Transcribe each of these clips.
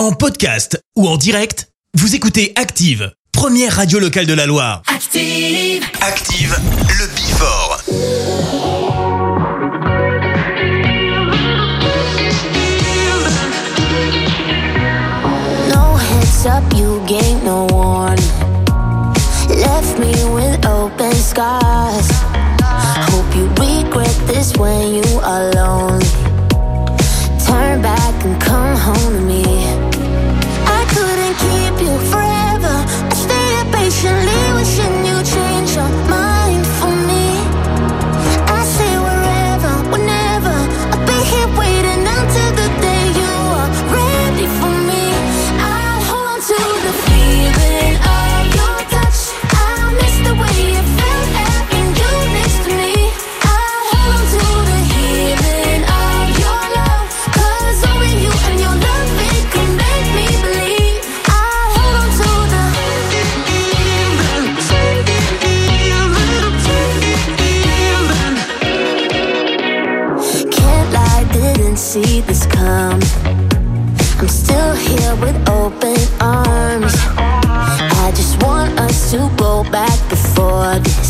En podcast ou en direct, vous écoutez Active, première radio locale de la Loire. Active, Active le Bifort. No heads up, you gain no warning. Left me with open scars. Hope you regret this when you alone. coward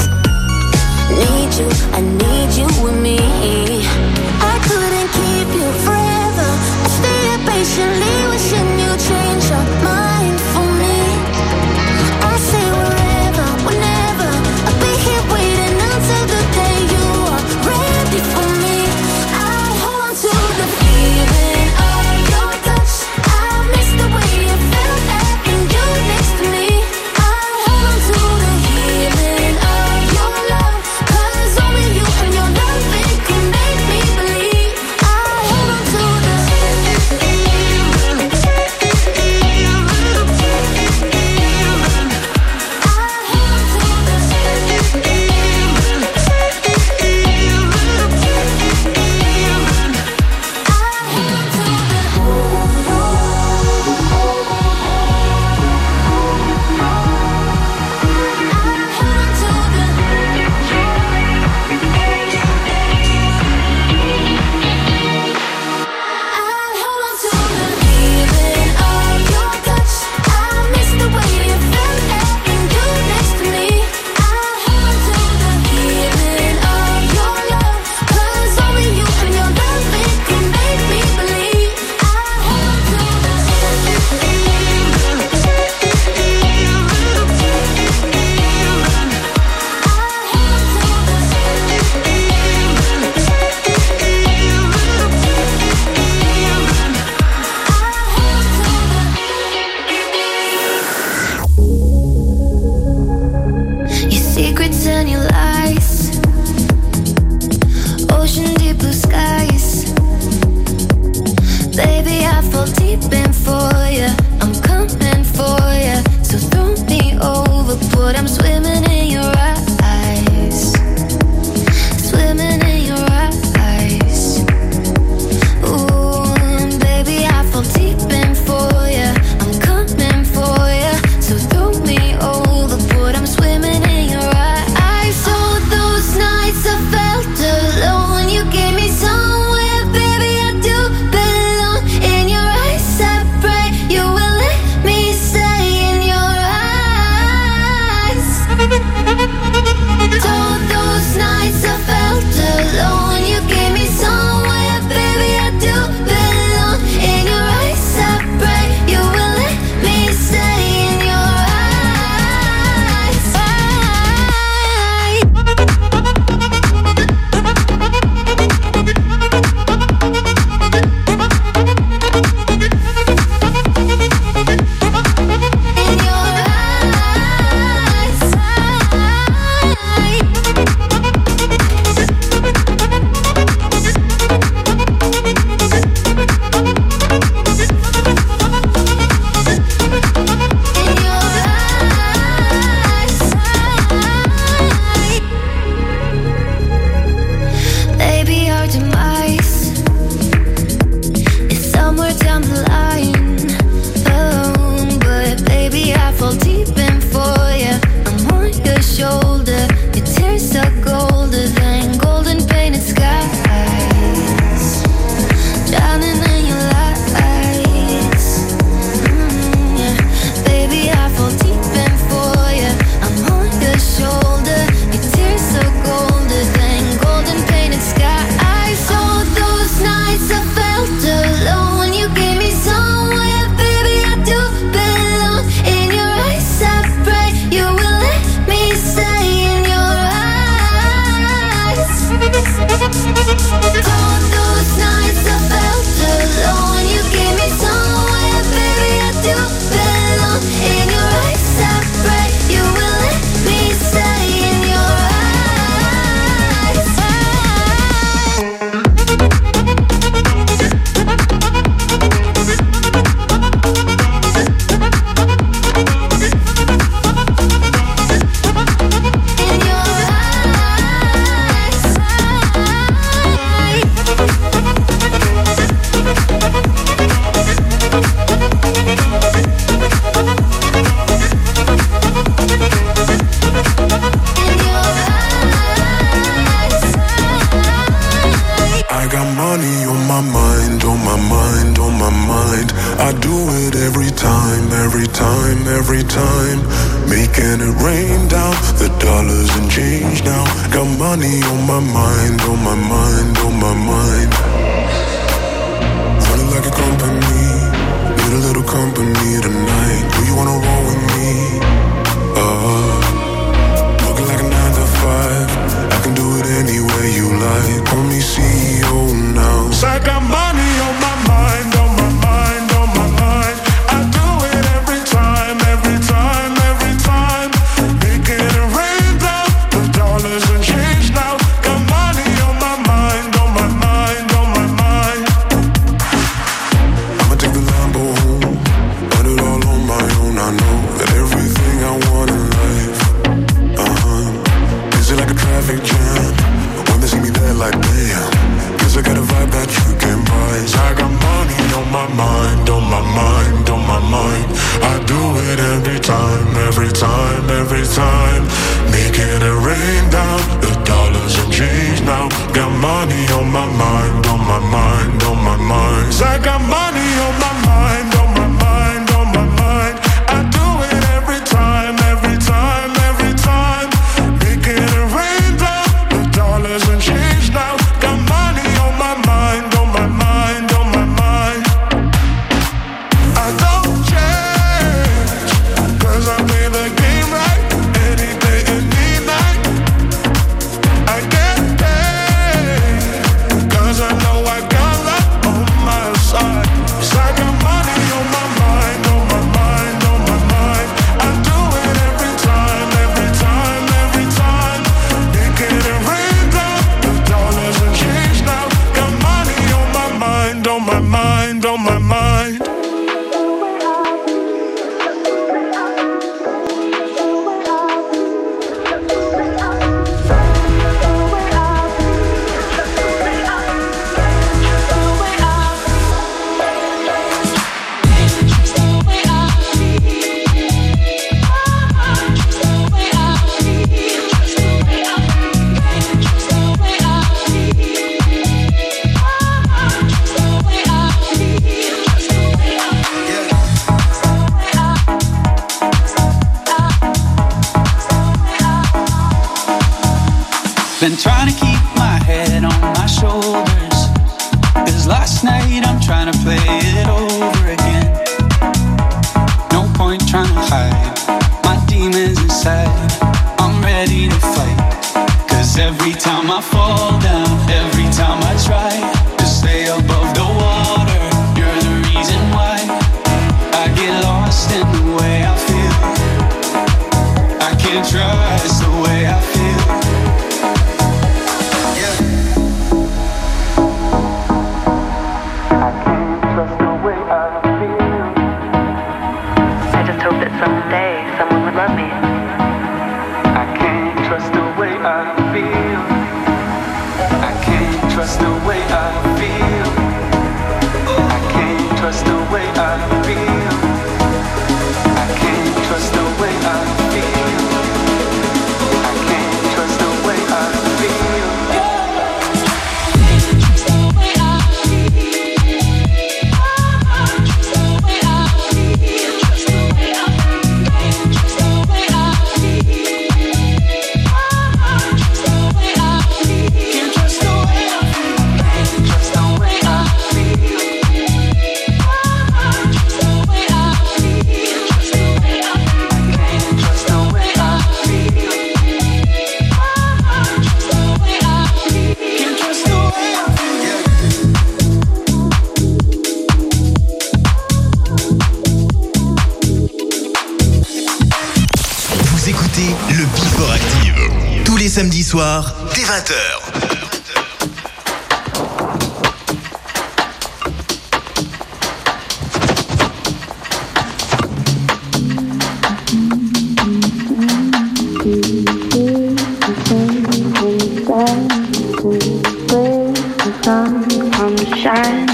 the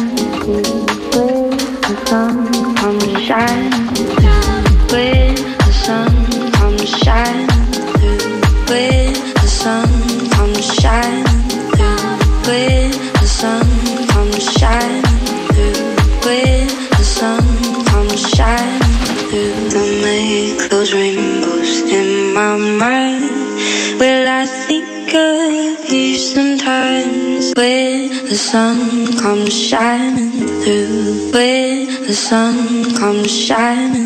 shining through. When the sun comes shining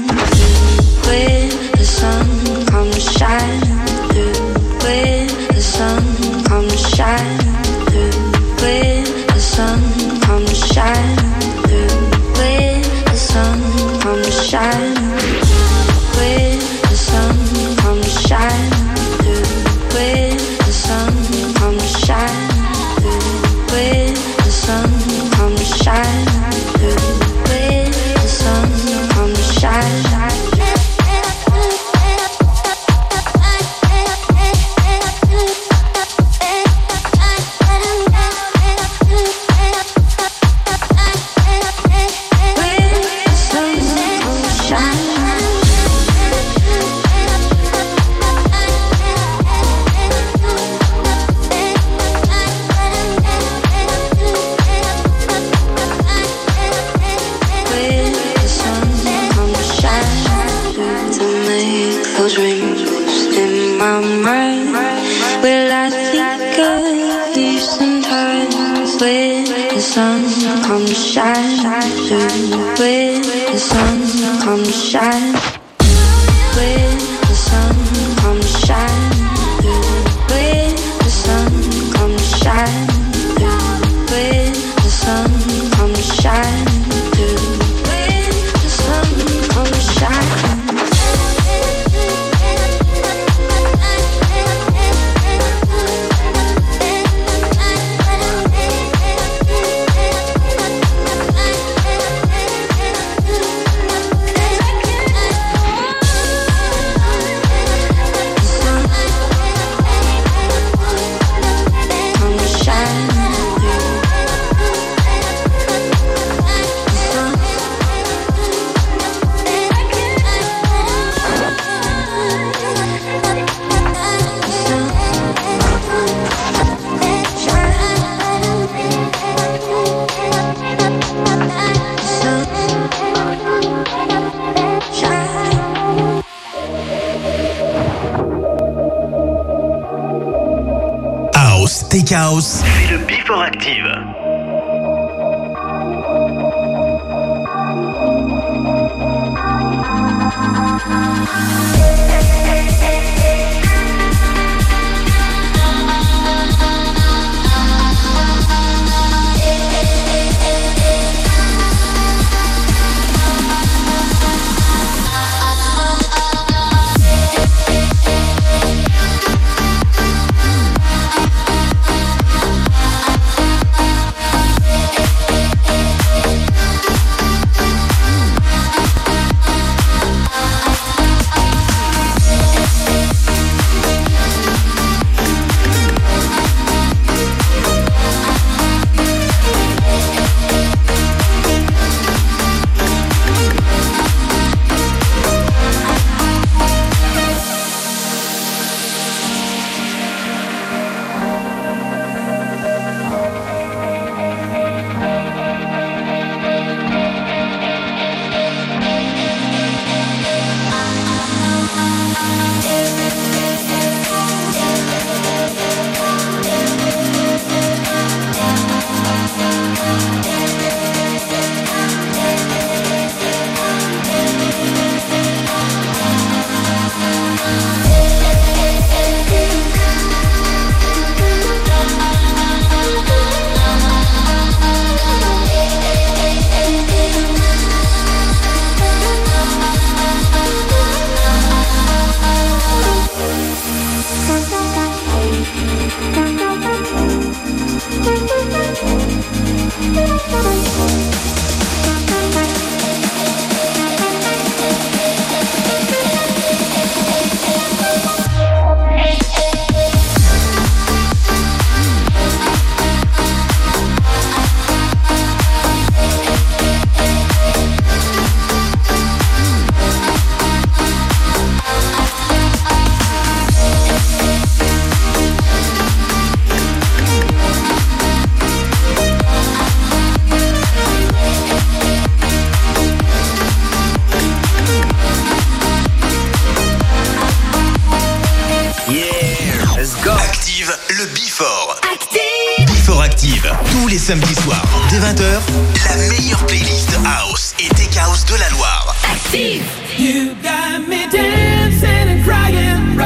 Active, le Before. Active Before Active, tous les samedis soirs, dès 20h, la meilleure playlist House et Tech House de la Loire. Active You got me dancing and crying,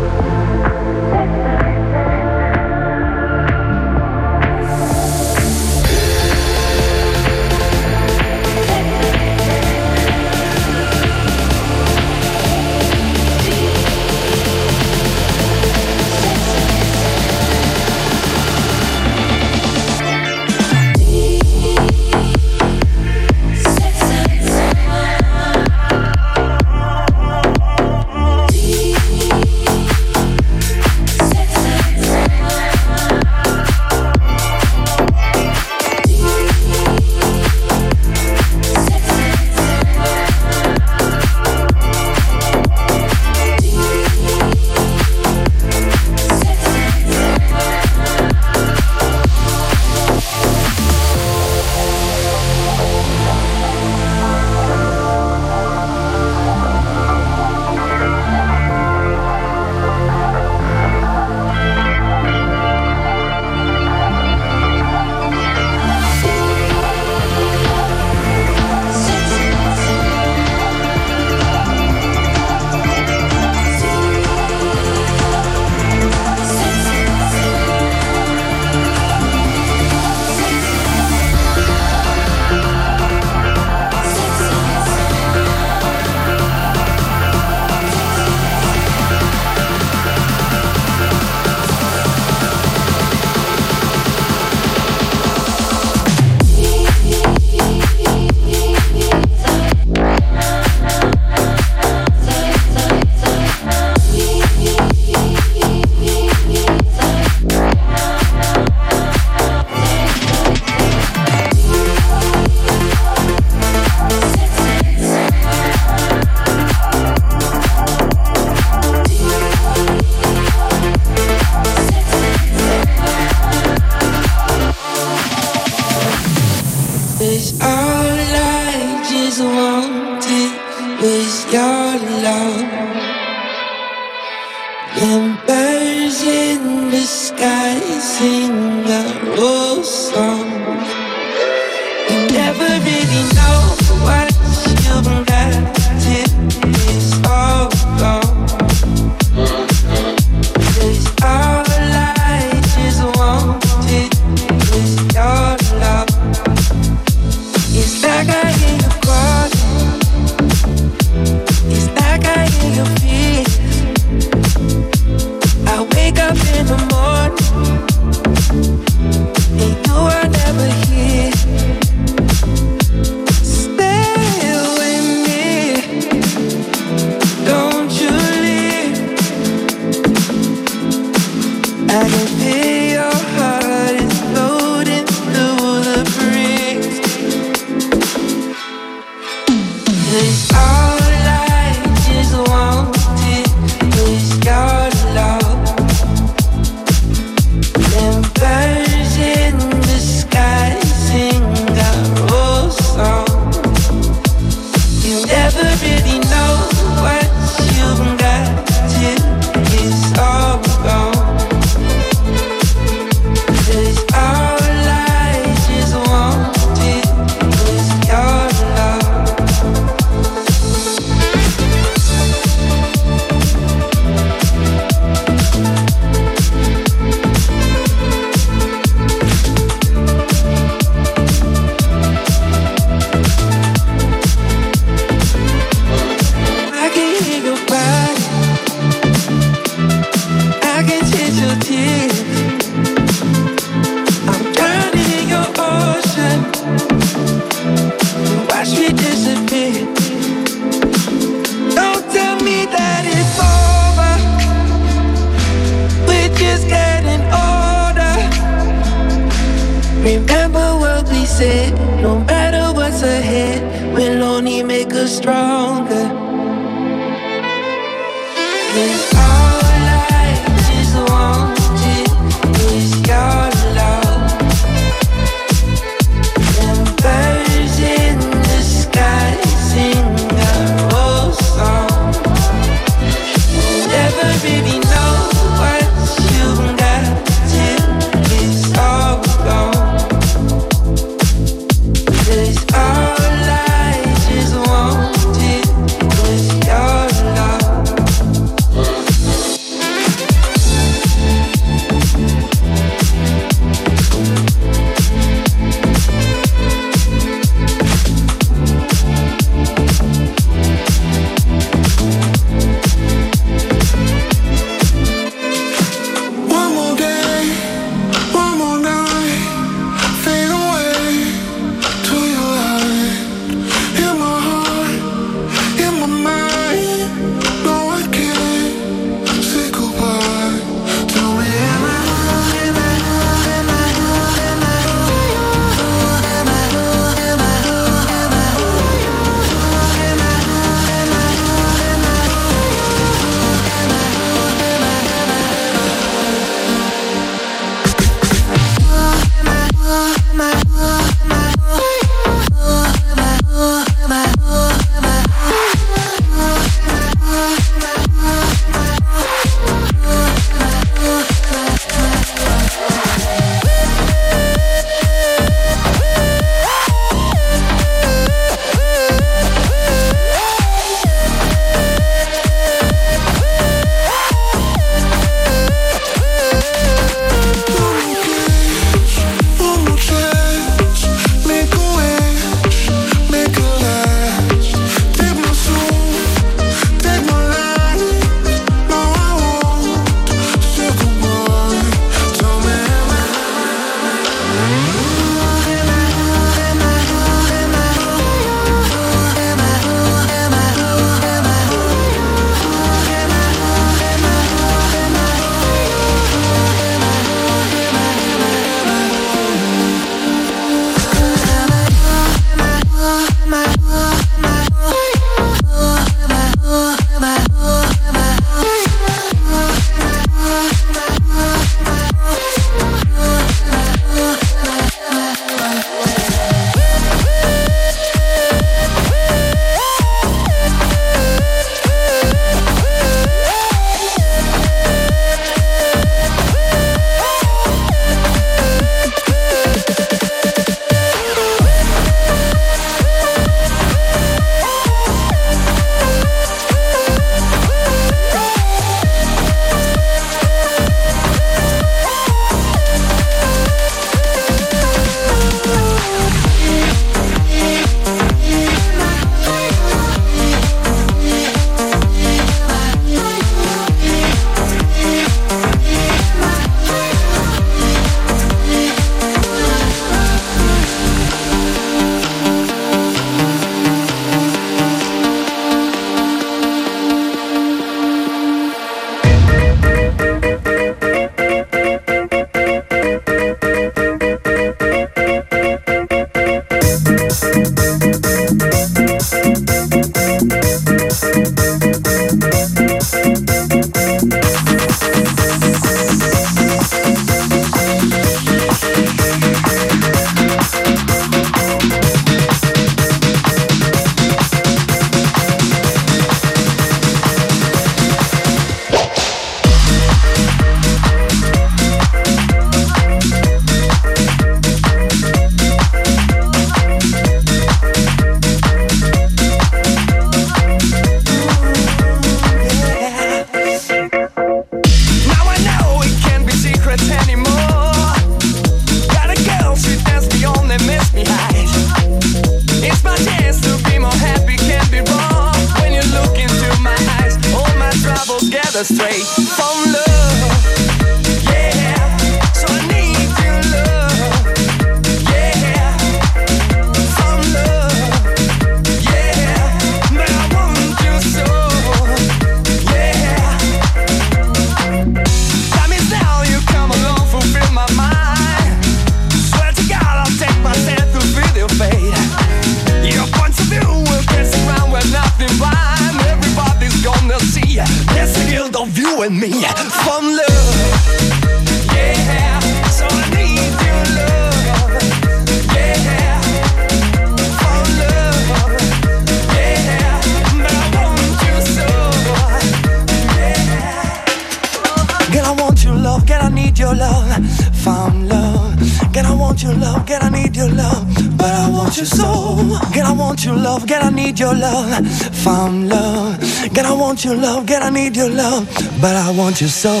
yourself.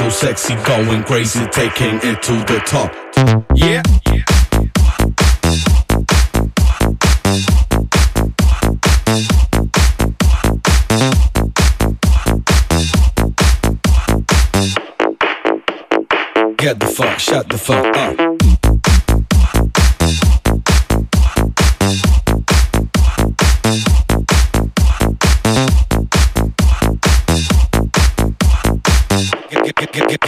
So sexy, going crazy, taking it to the top. Yeah. Get the fuck, shut the fuck up.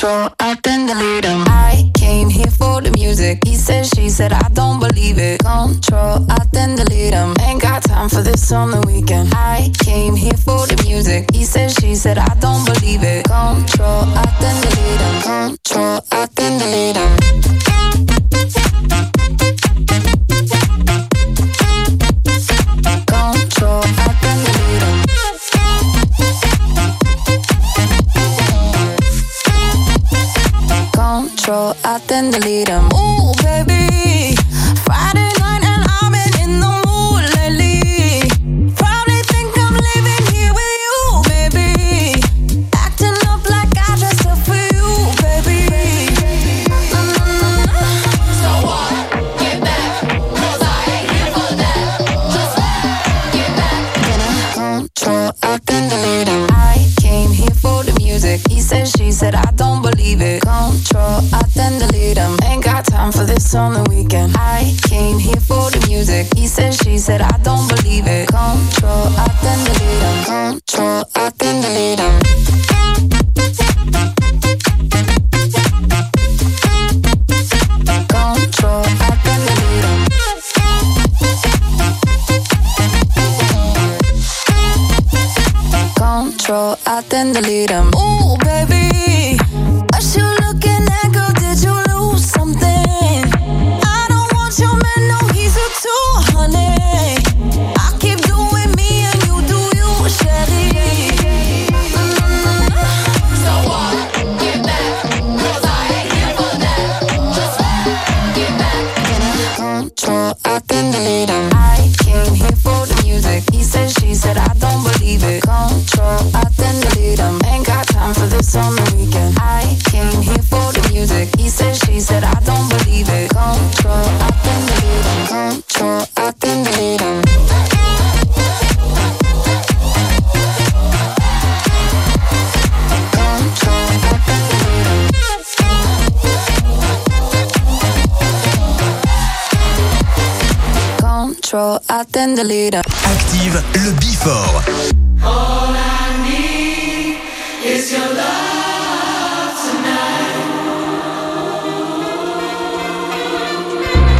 Control, I can the him. I came here for the music. He said, she said, I don't believe it. Control, I then the him. Ain't got time for this on the weekend. I came here for the music. He said, she said, I don't believe it. Control, I then delete him. Control, I then delete him. and delete them. Ooh, baby, Friday. said, she said, I don't believe it. Control, I then delete him. Ain't got time for this on the weekend. I came here for the music. He said, she said, I don't believe it. Control, I then delete him. Control, I then delete him. control, I then delete them. Ooh, baby, what you looking at, girl? Did you lose something? I don't want your man, no, he's a two, honey. I keep doing me and you do you, Shelly. Control, I can delete them. I came here for the music. He said, she said, I don't leave it. Control, I then delete them. Ain't got time for this on the weekend. I came here for the music. He said, she said, I don't believe it. Control, I then delete them. Control, I then delete them. control, attend the leader. Active le before. All I need is your love.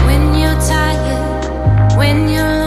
when you're tired, when you're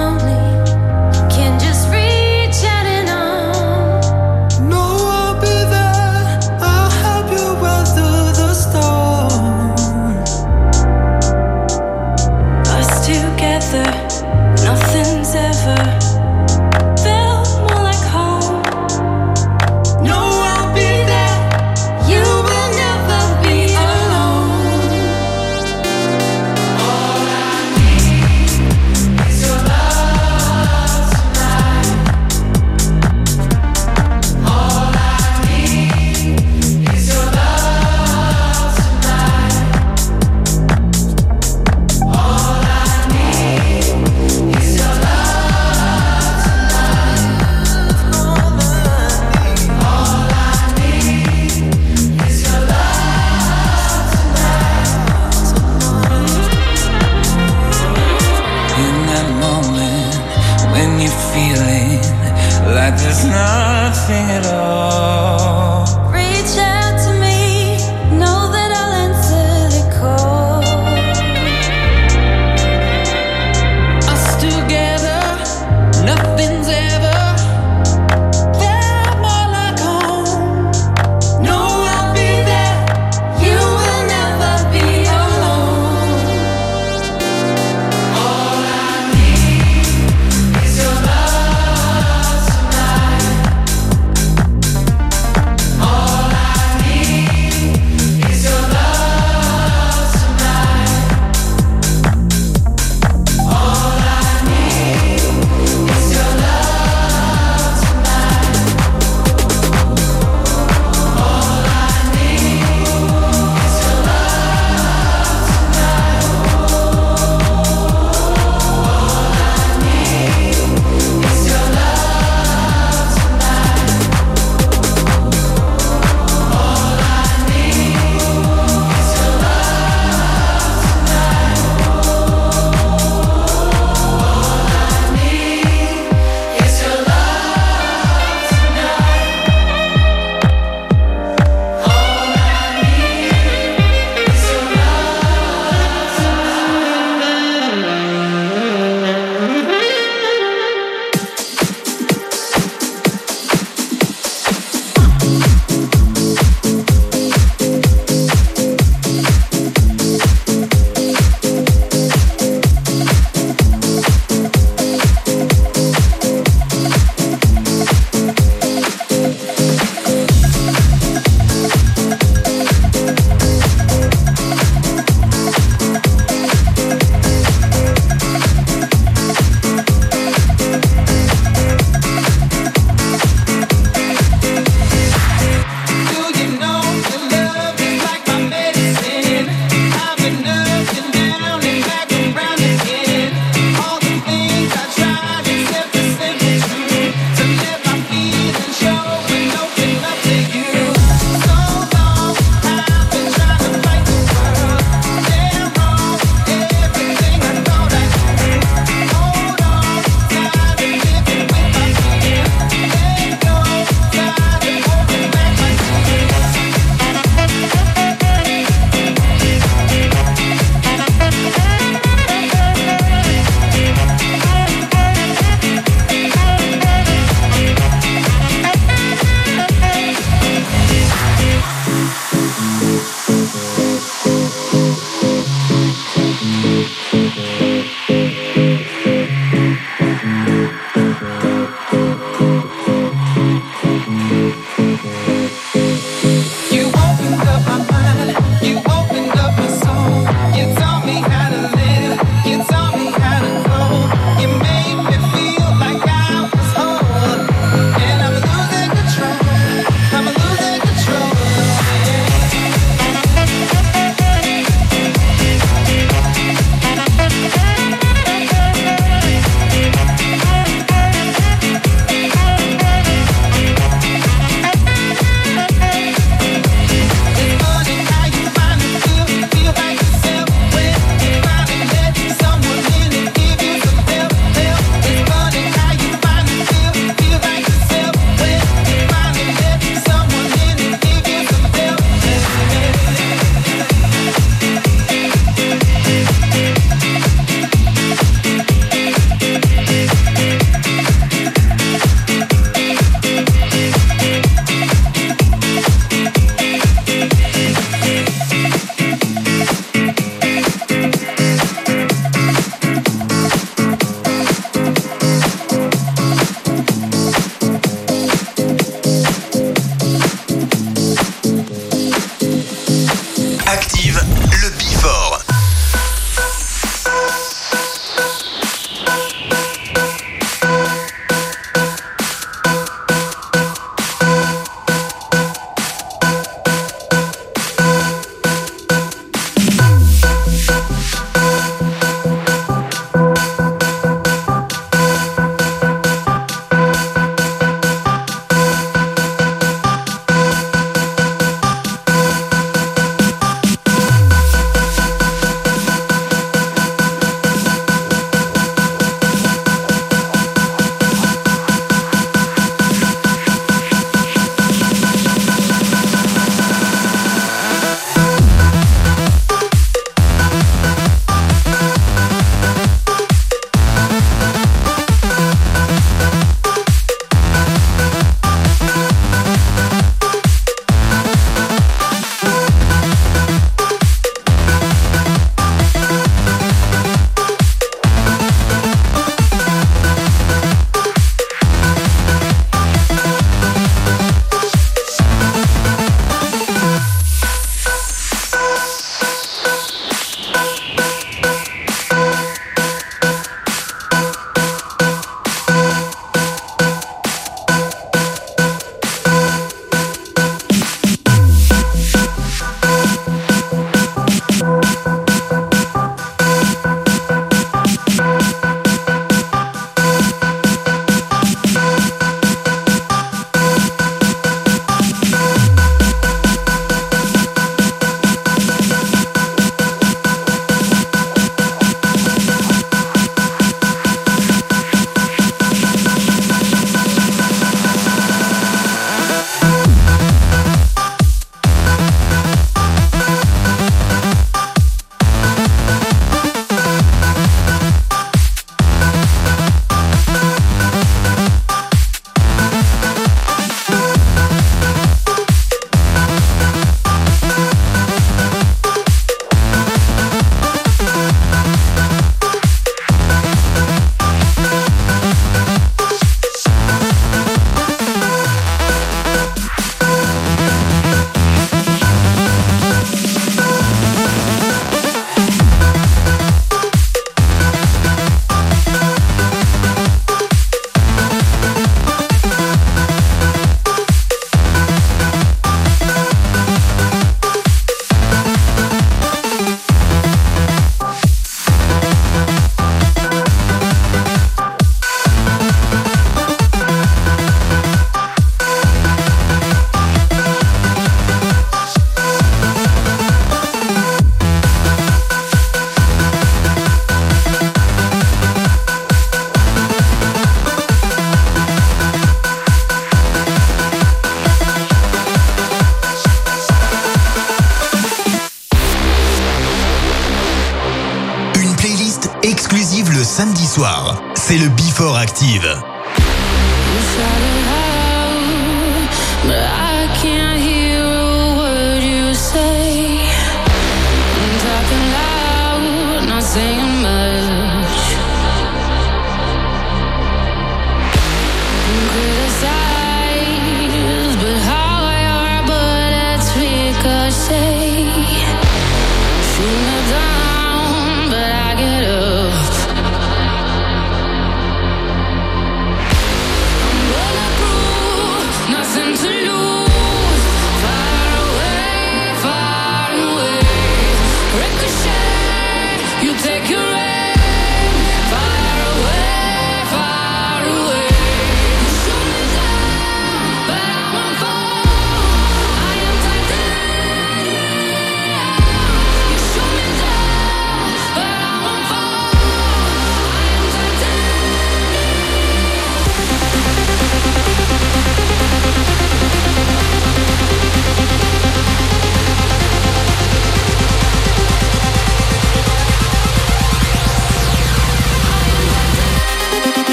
sing it all.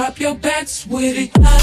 Pop your backs with it.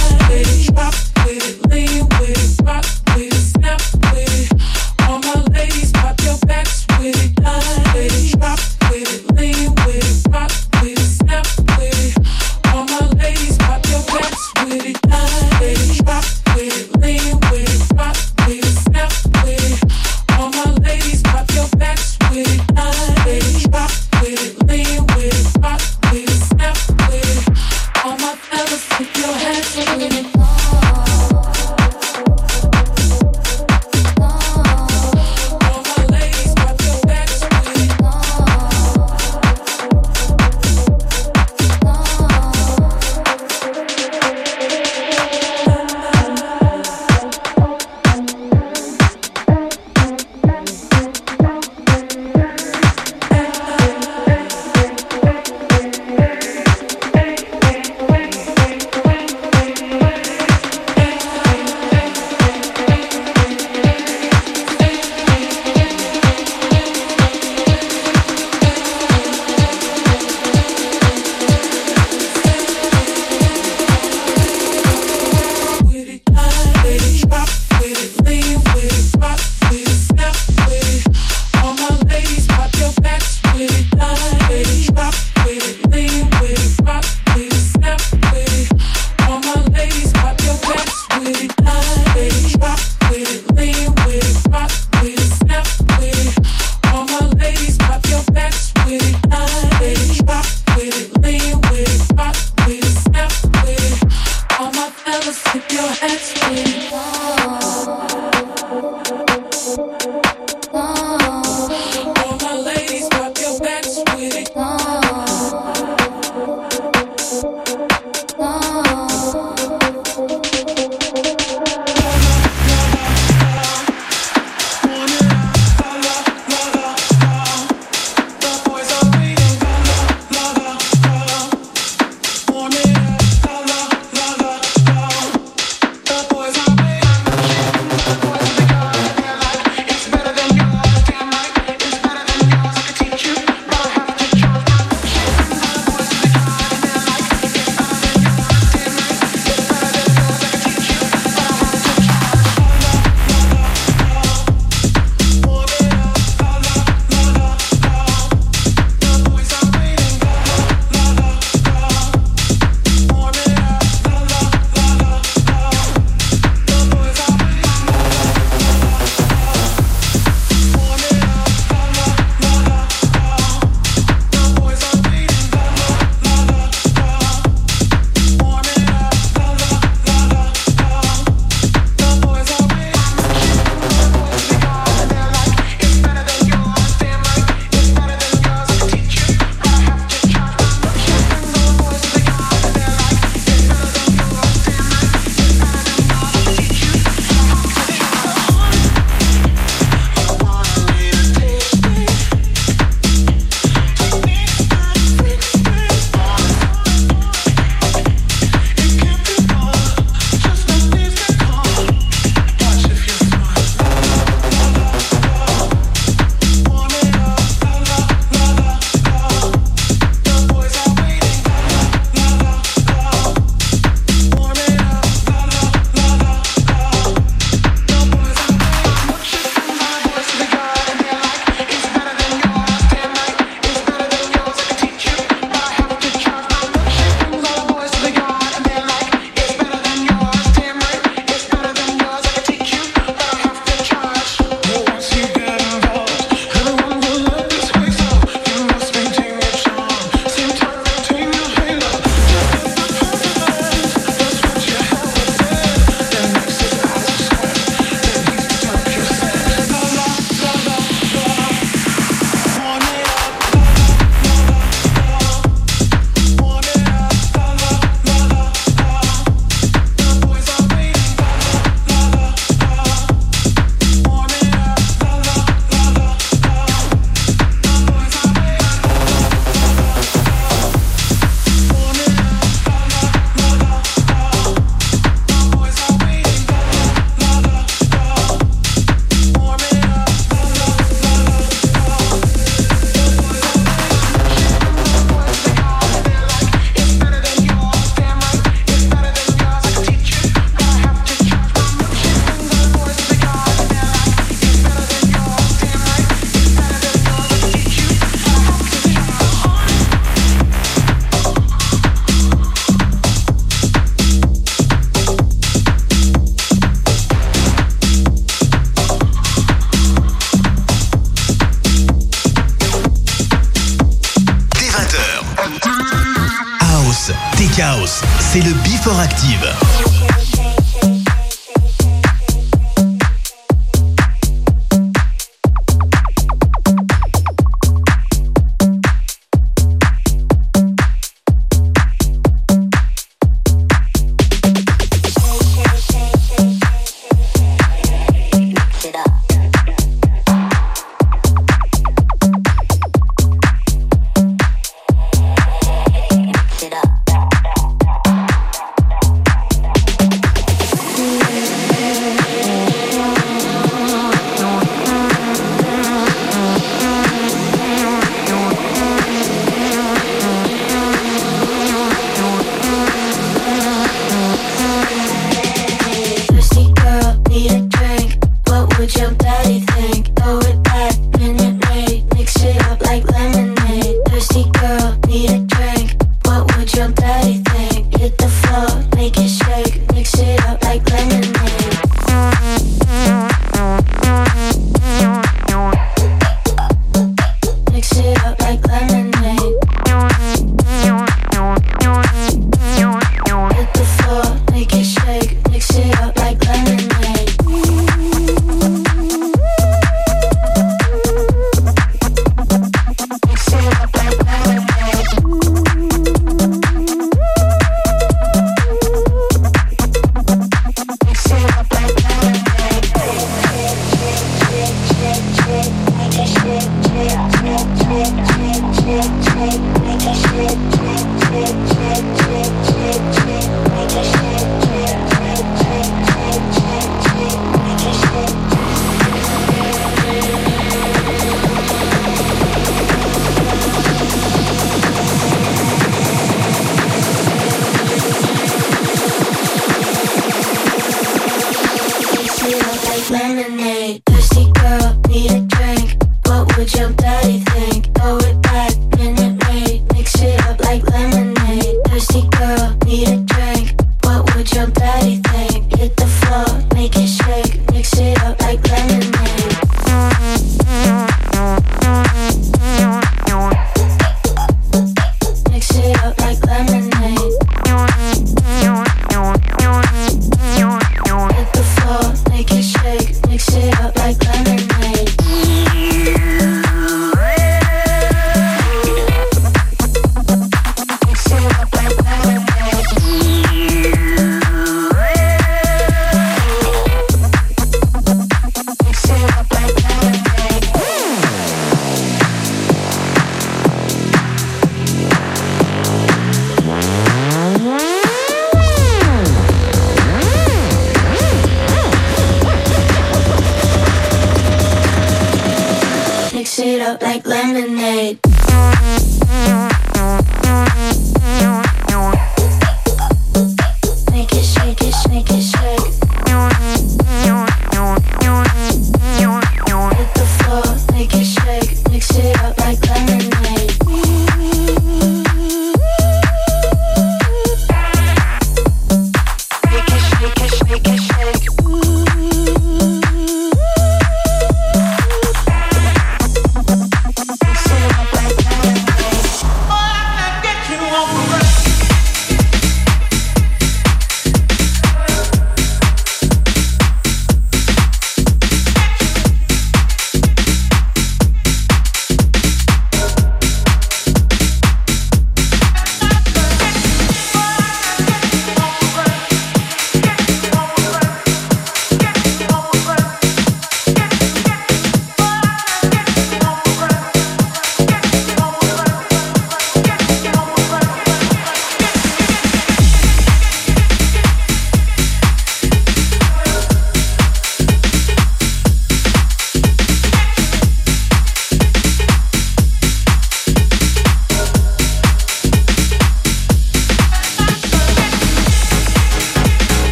C'est le Before Active.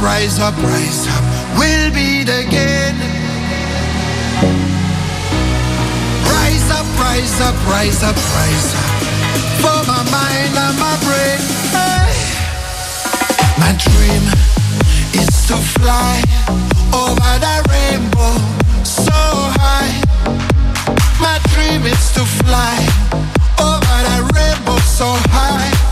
rise up, rise up. We'll beat again. Rise up, rise up, rise up, rise up. For my mind and my brain. My dream is to fly over that rainbow so high. My dream is to fly over that rainbow so high.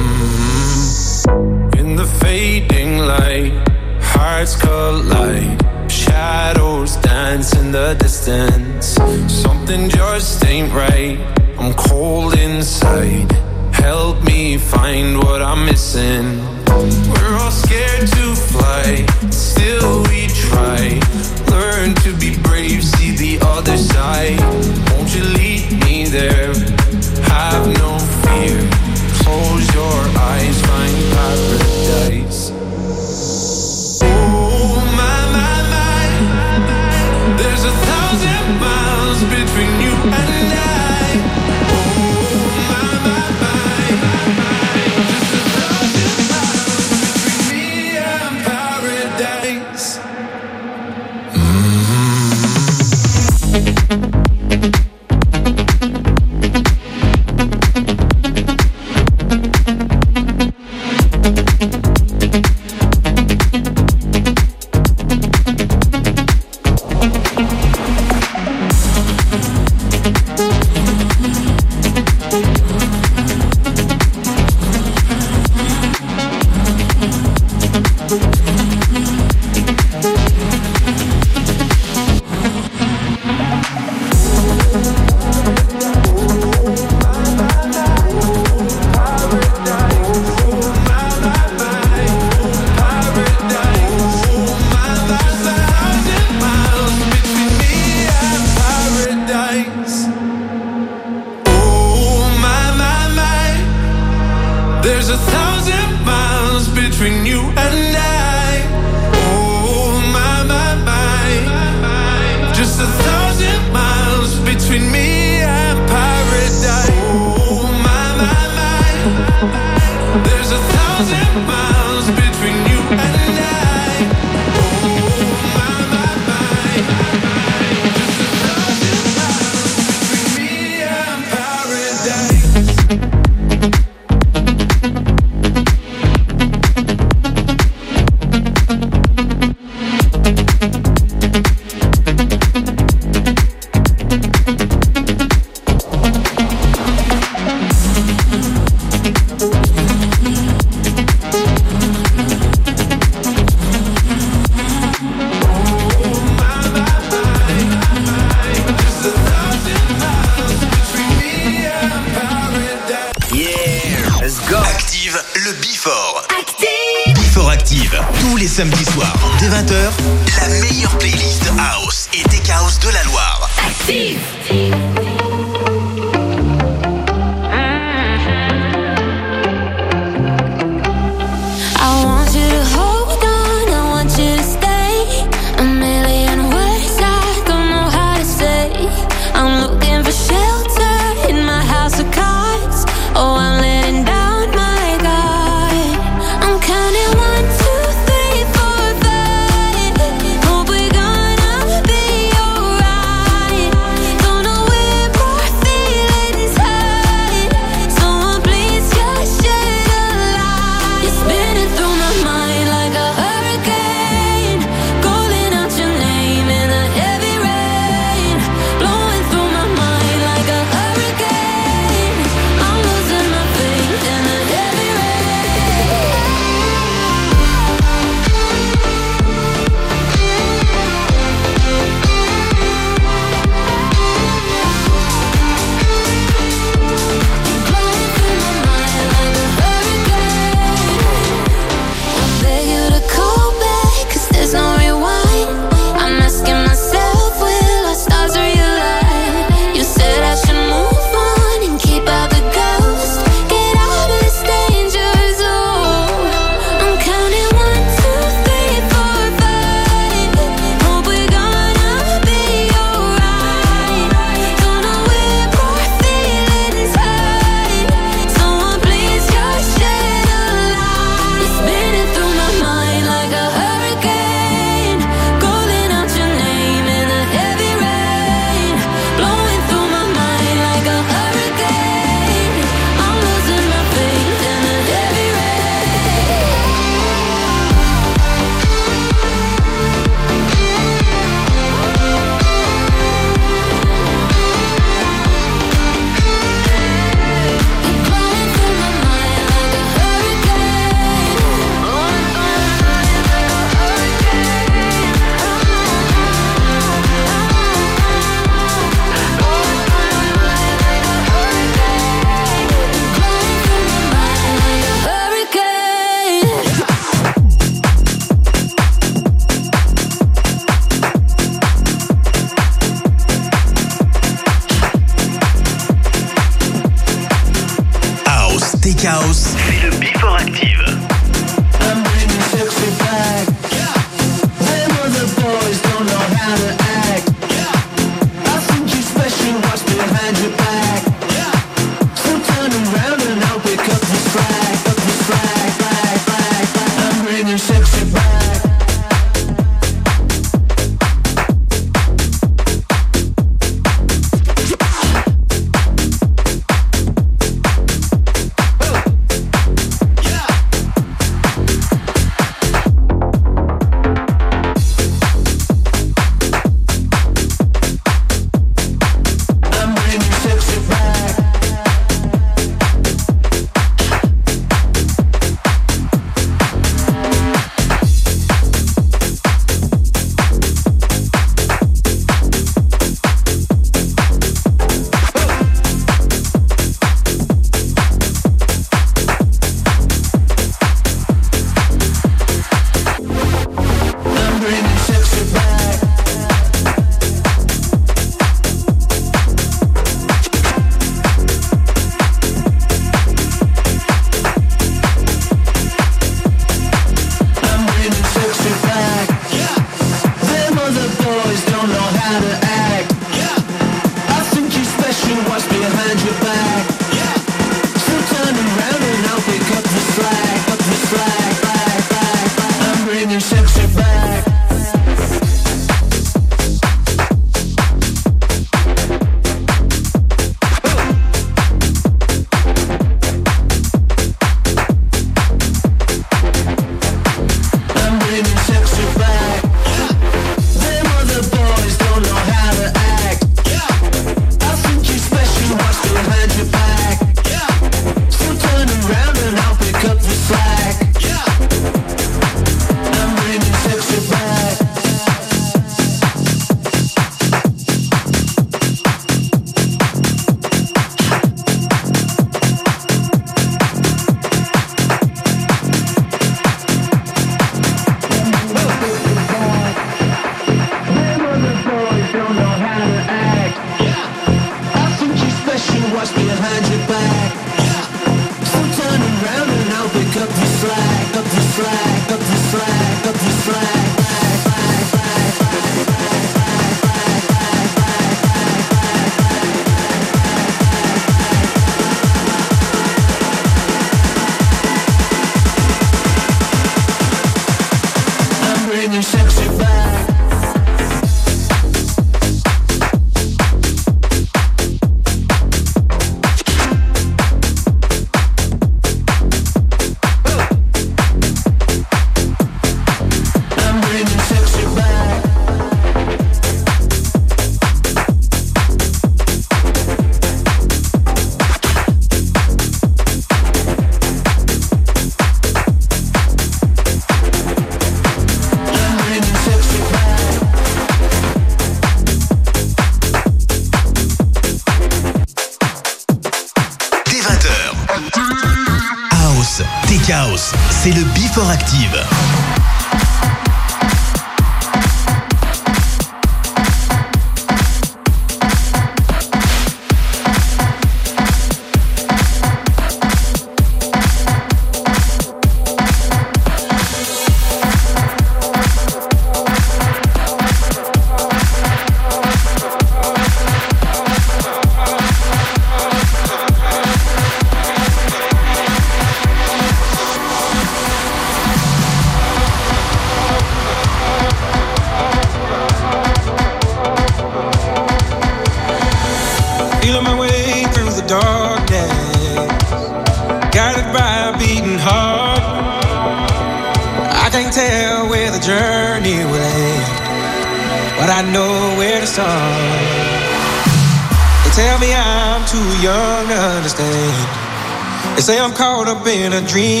Dream.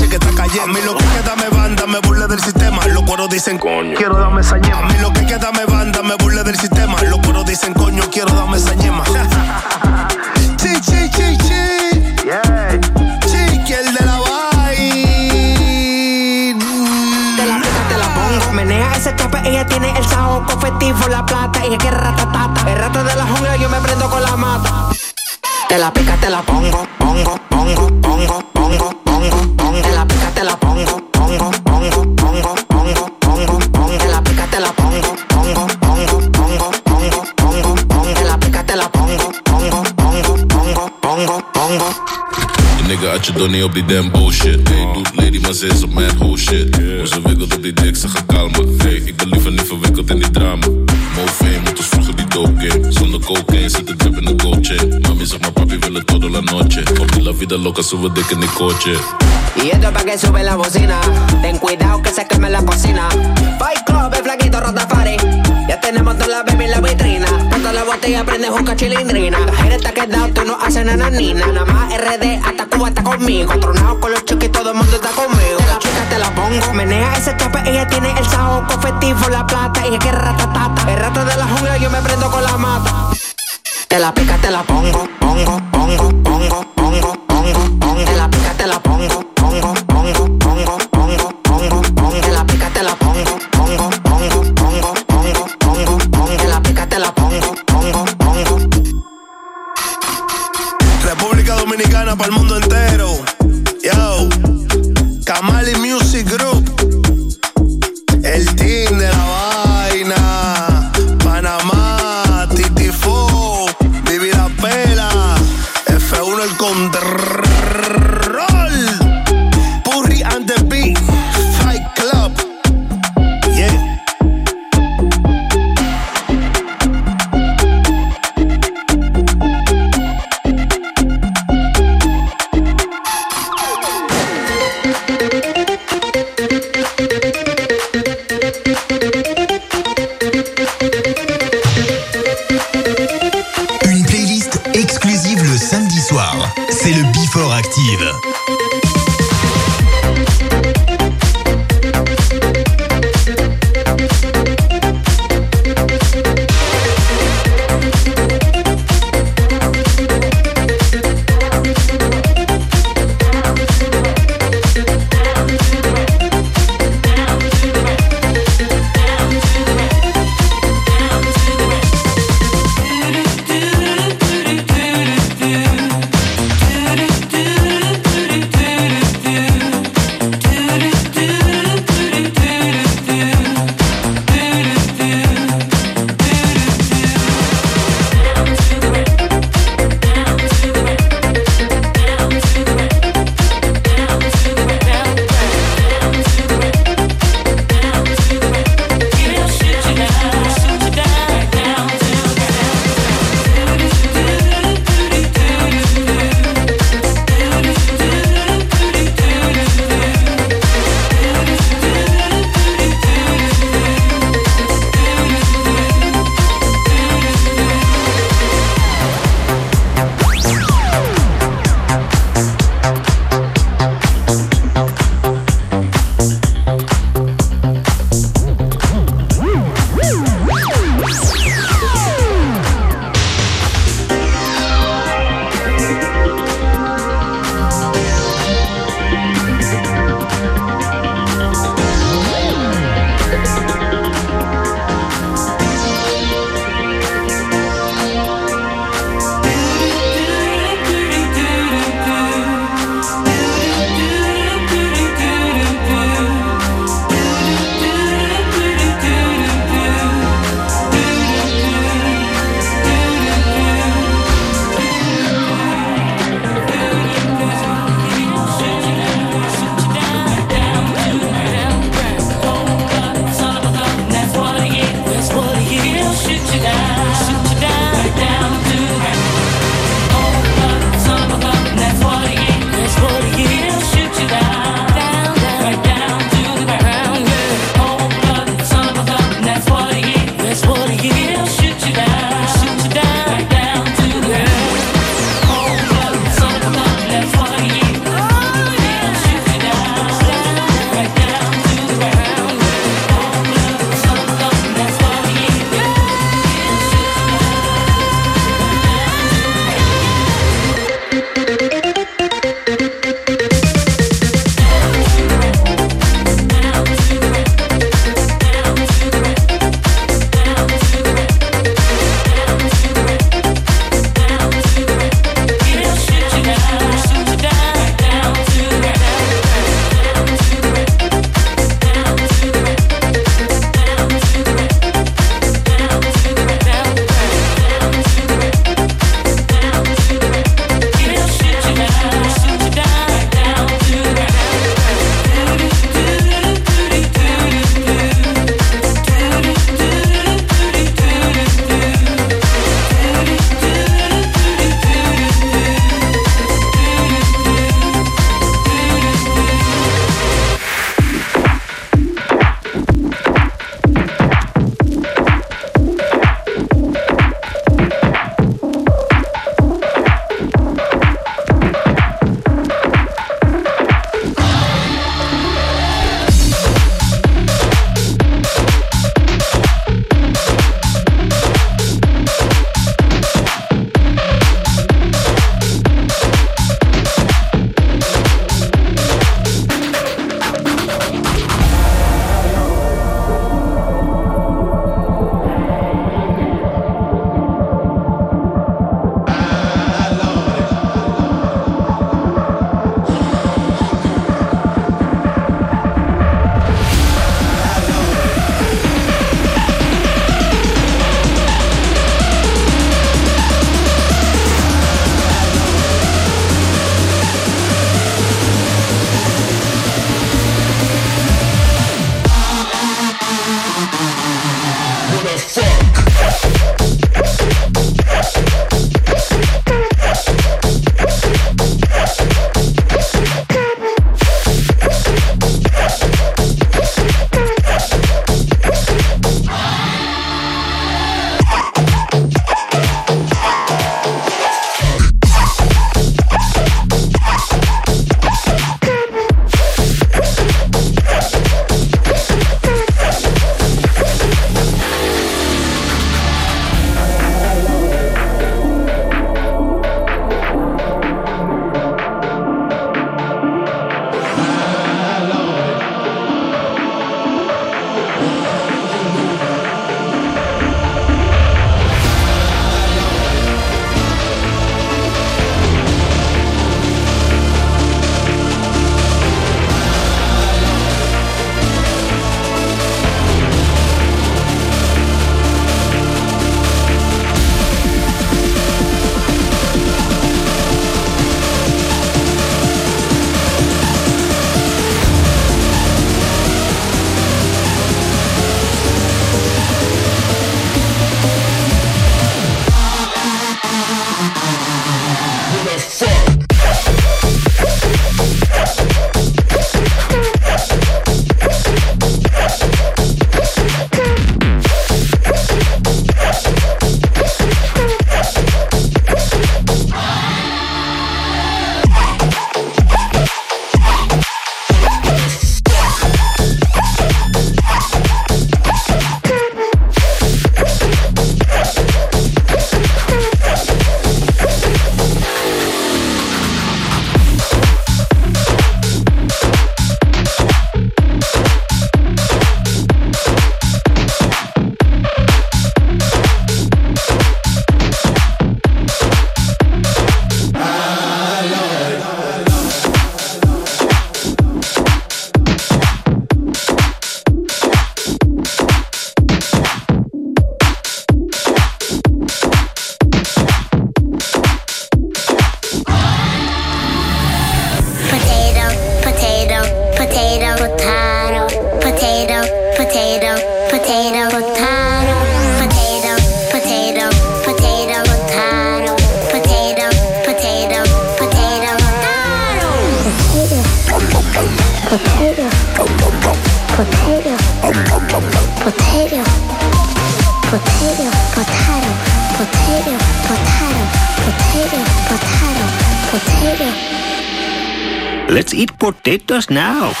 just now.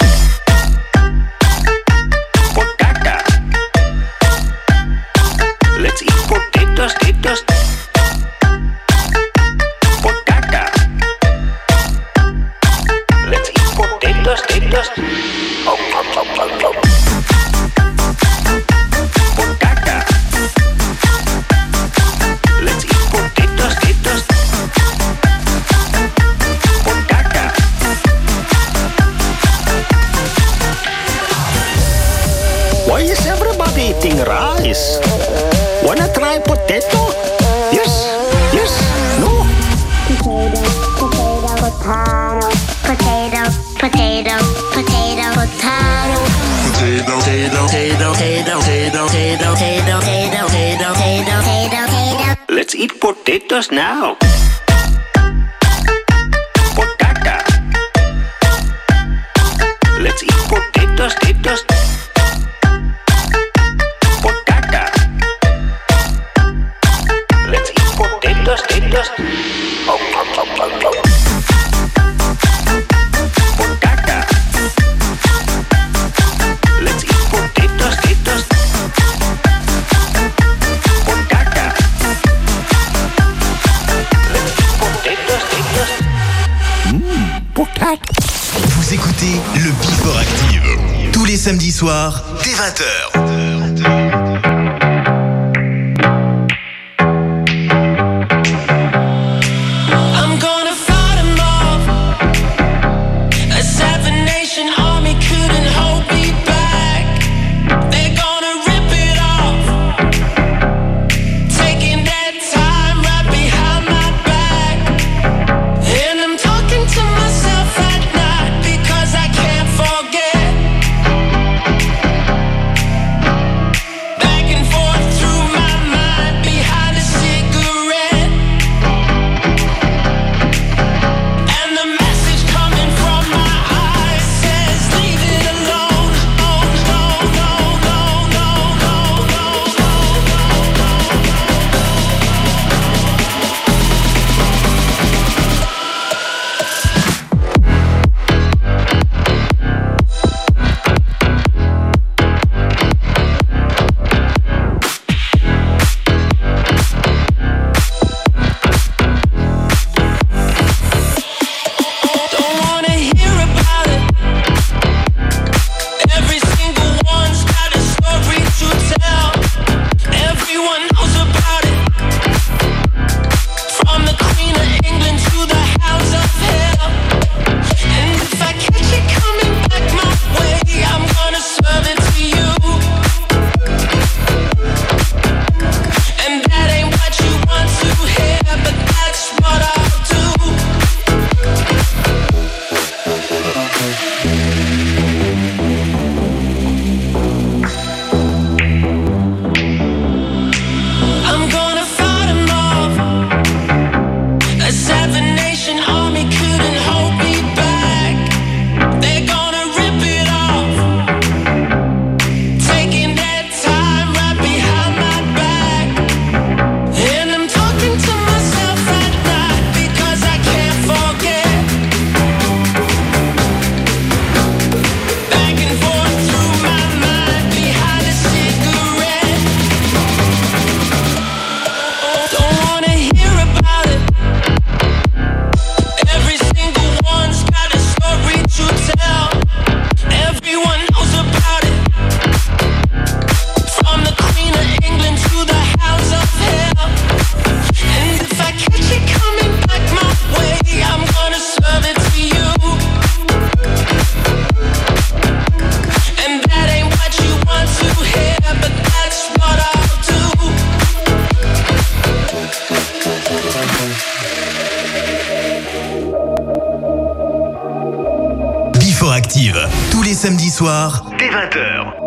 Before Active, tous les samedis soirs, dès 20h.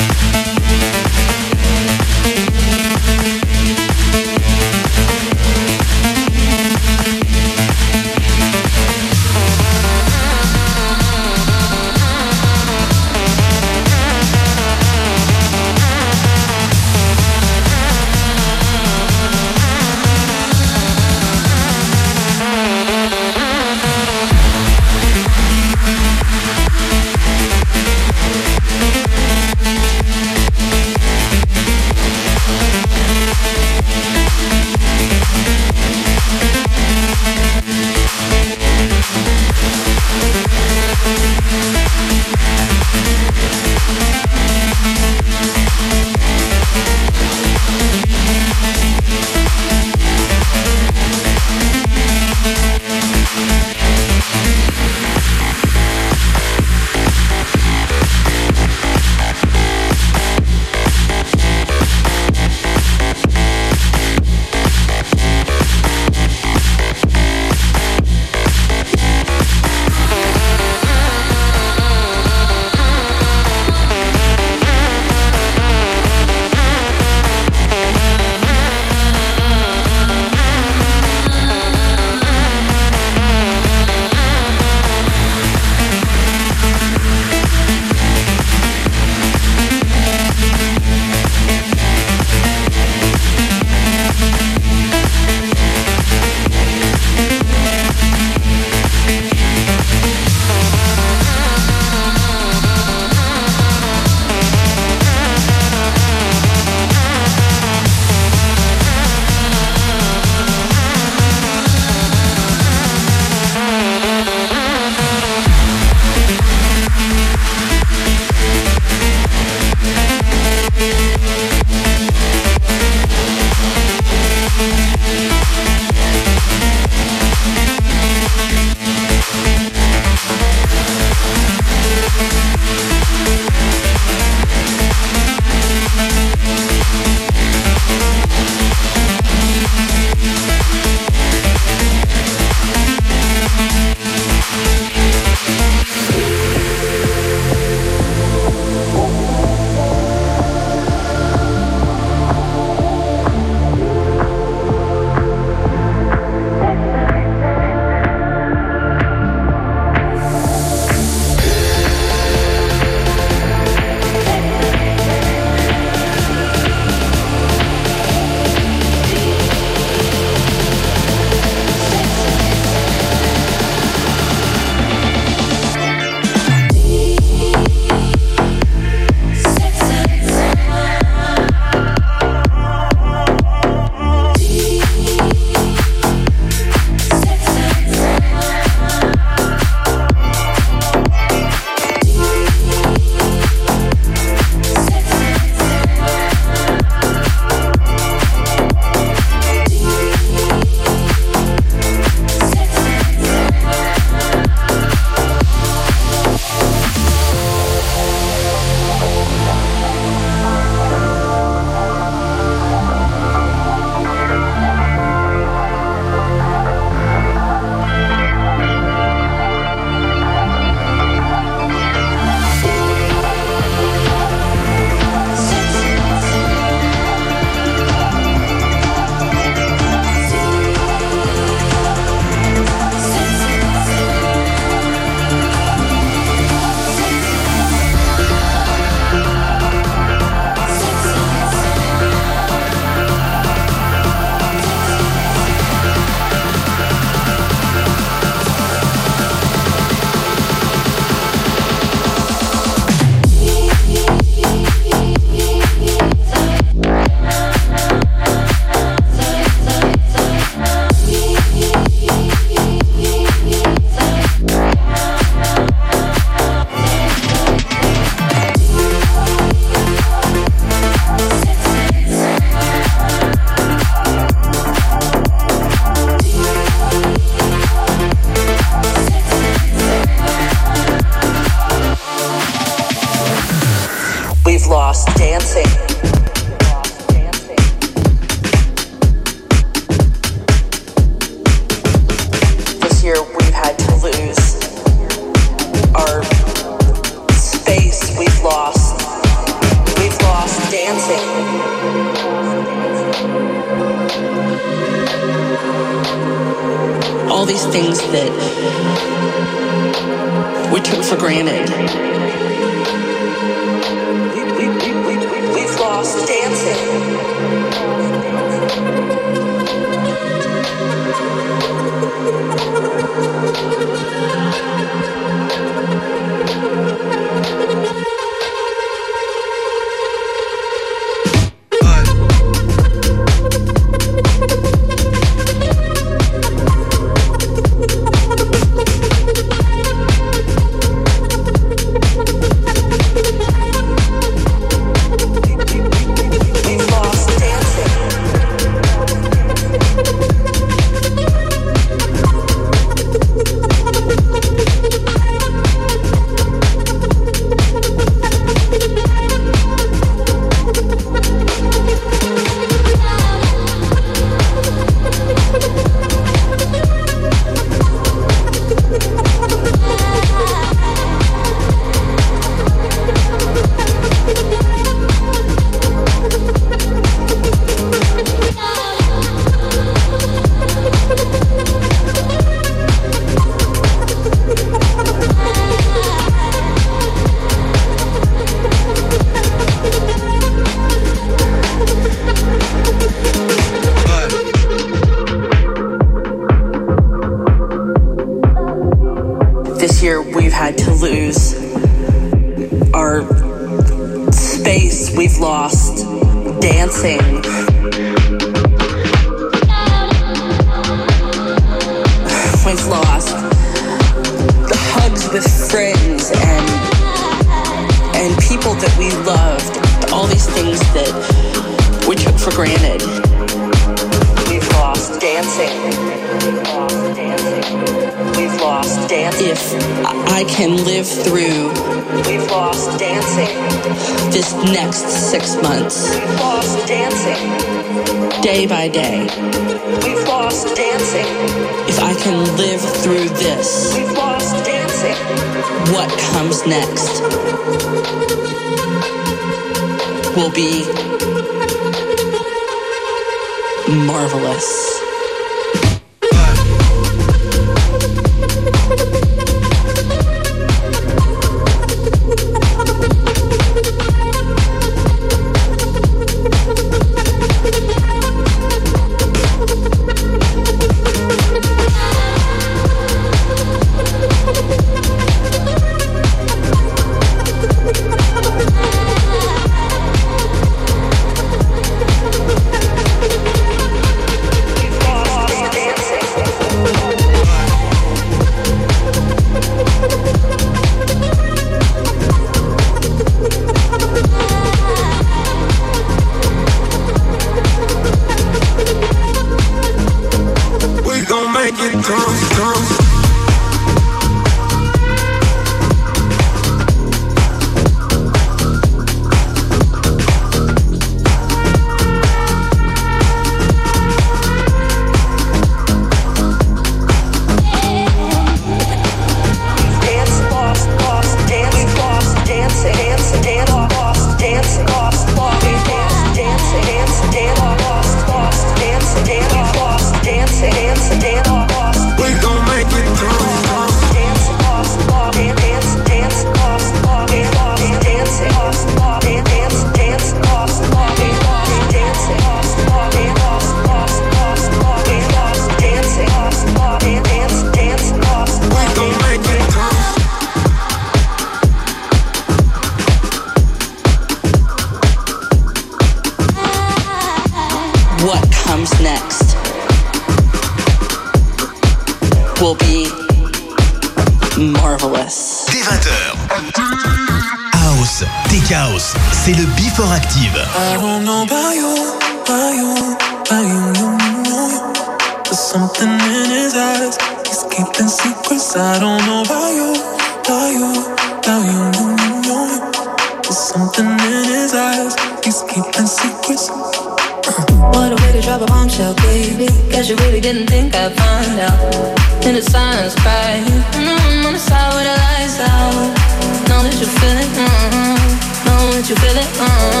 You feel it. Mm.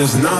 does not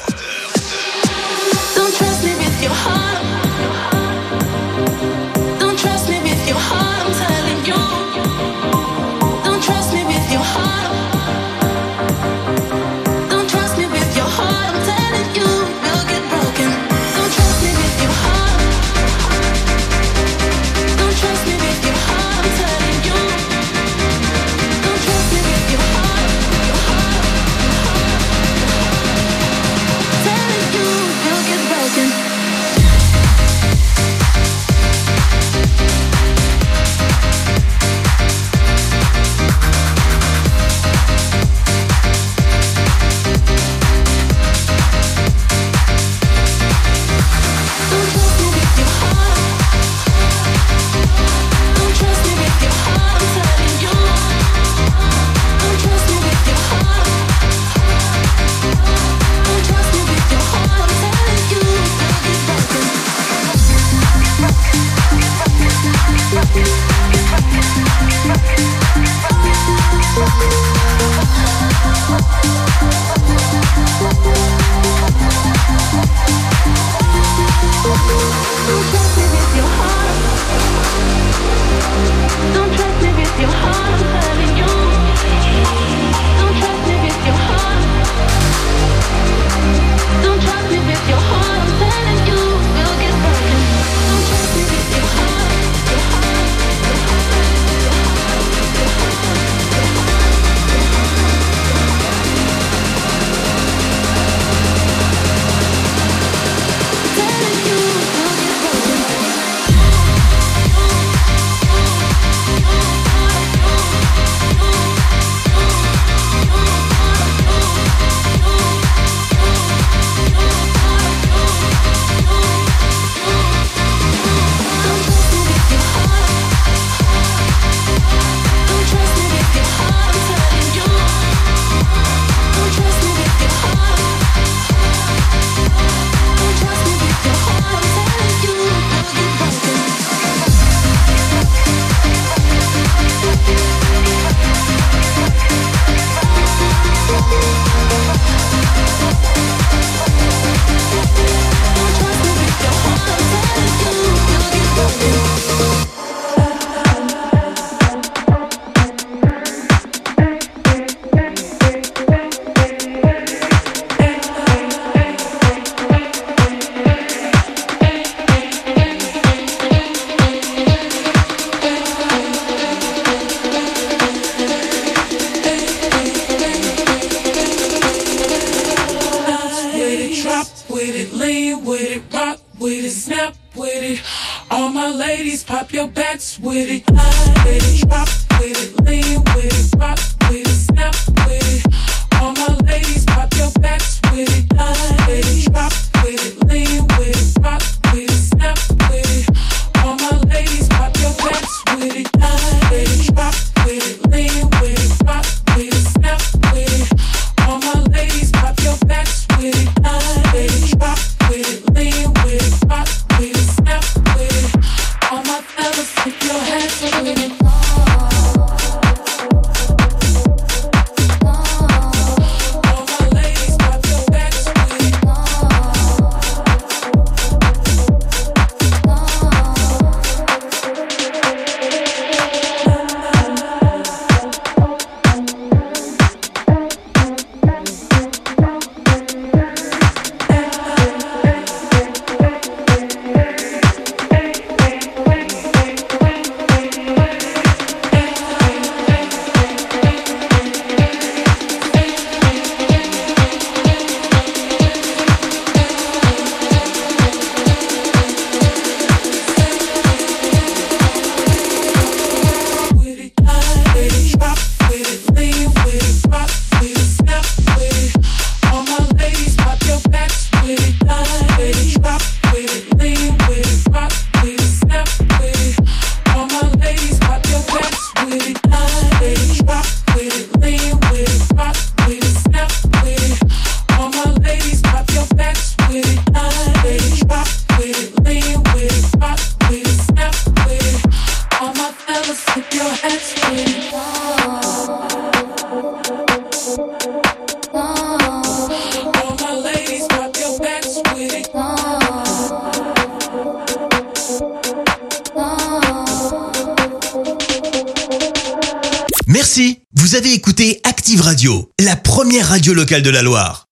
radio locale de la Loire.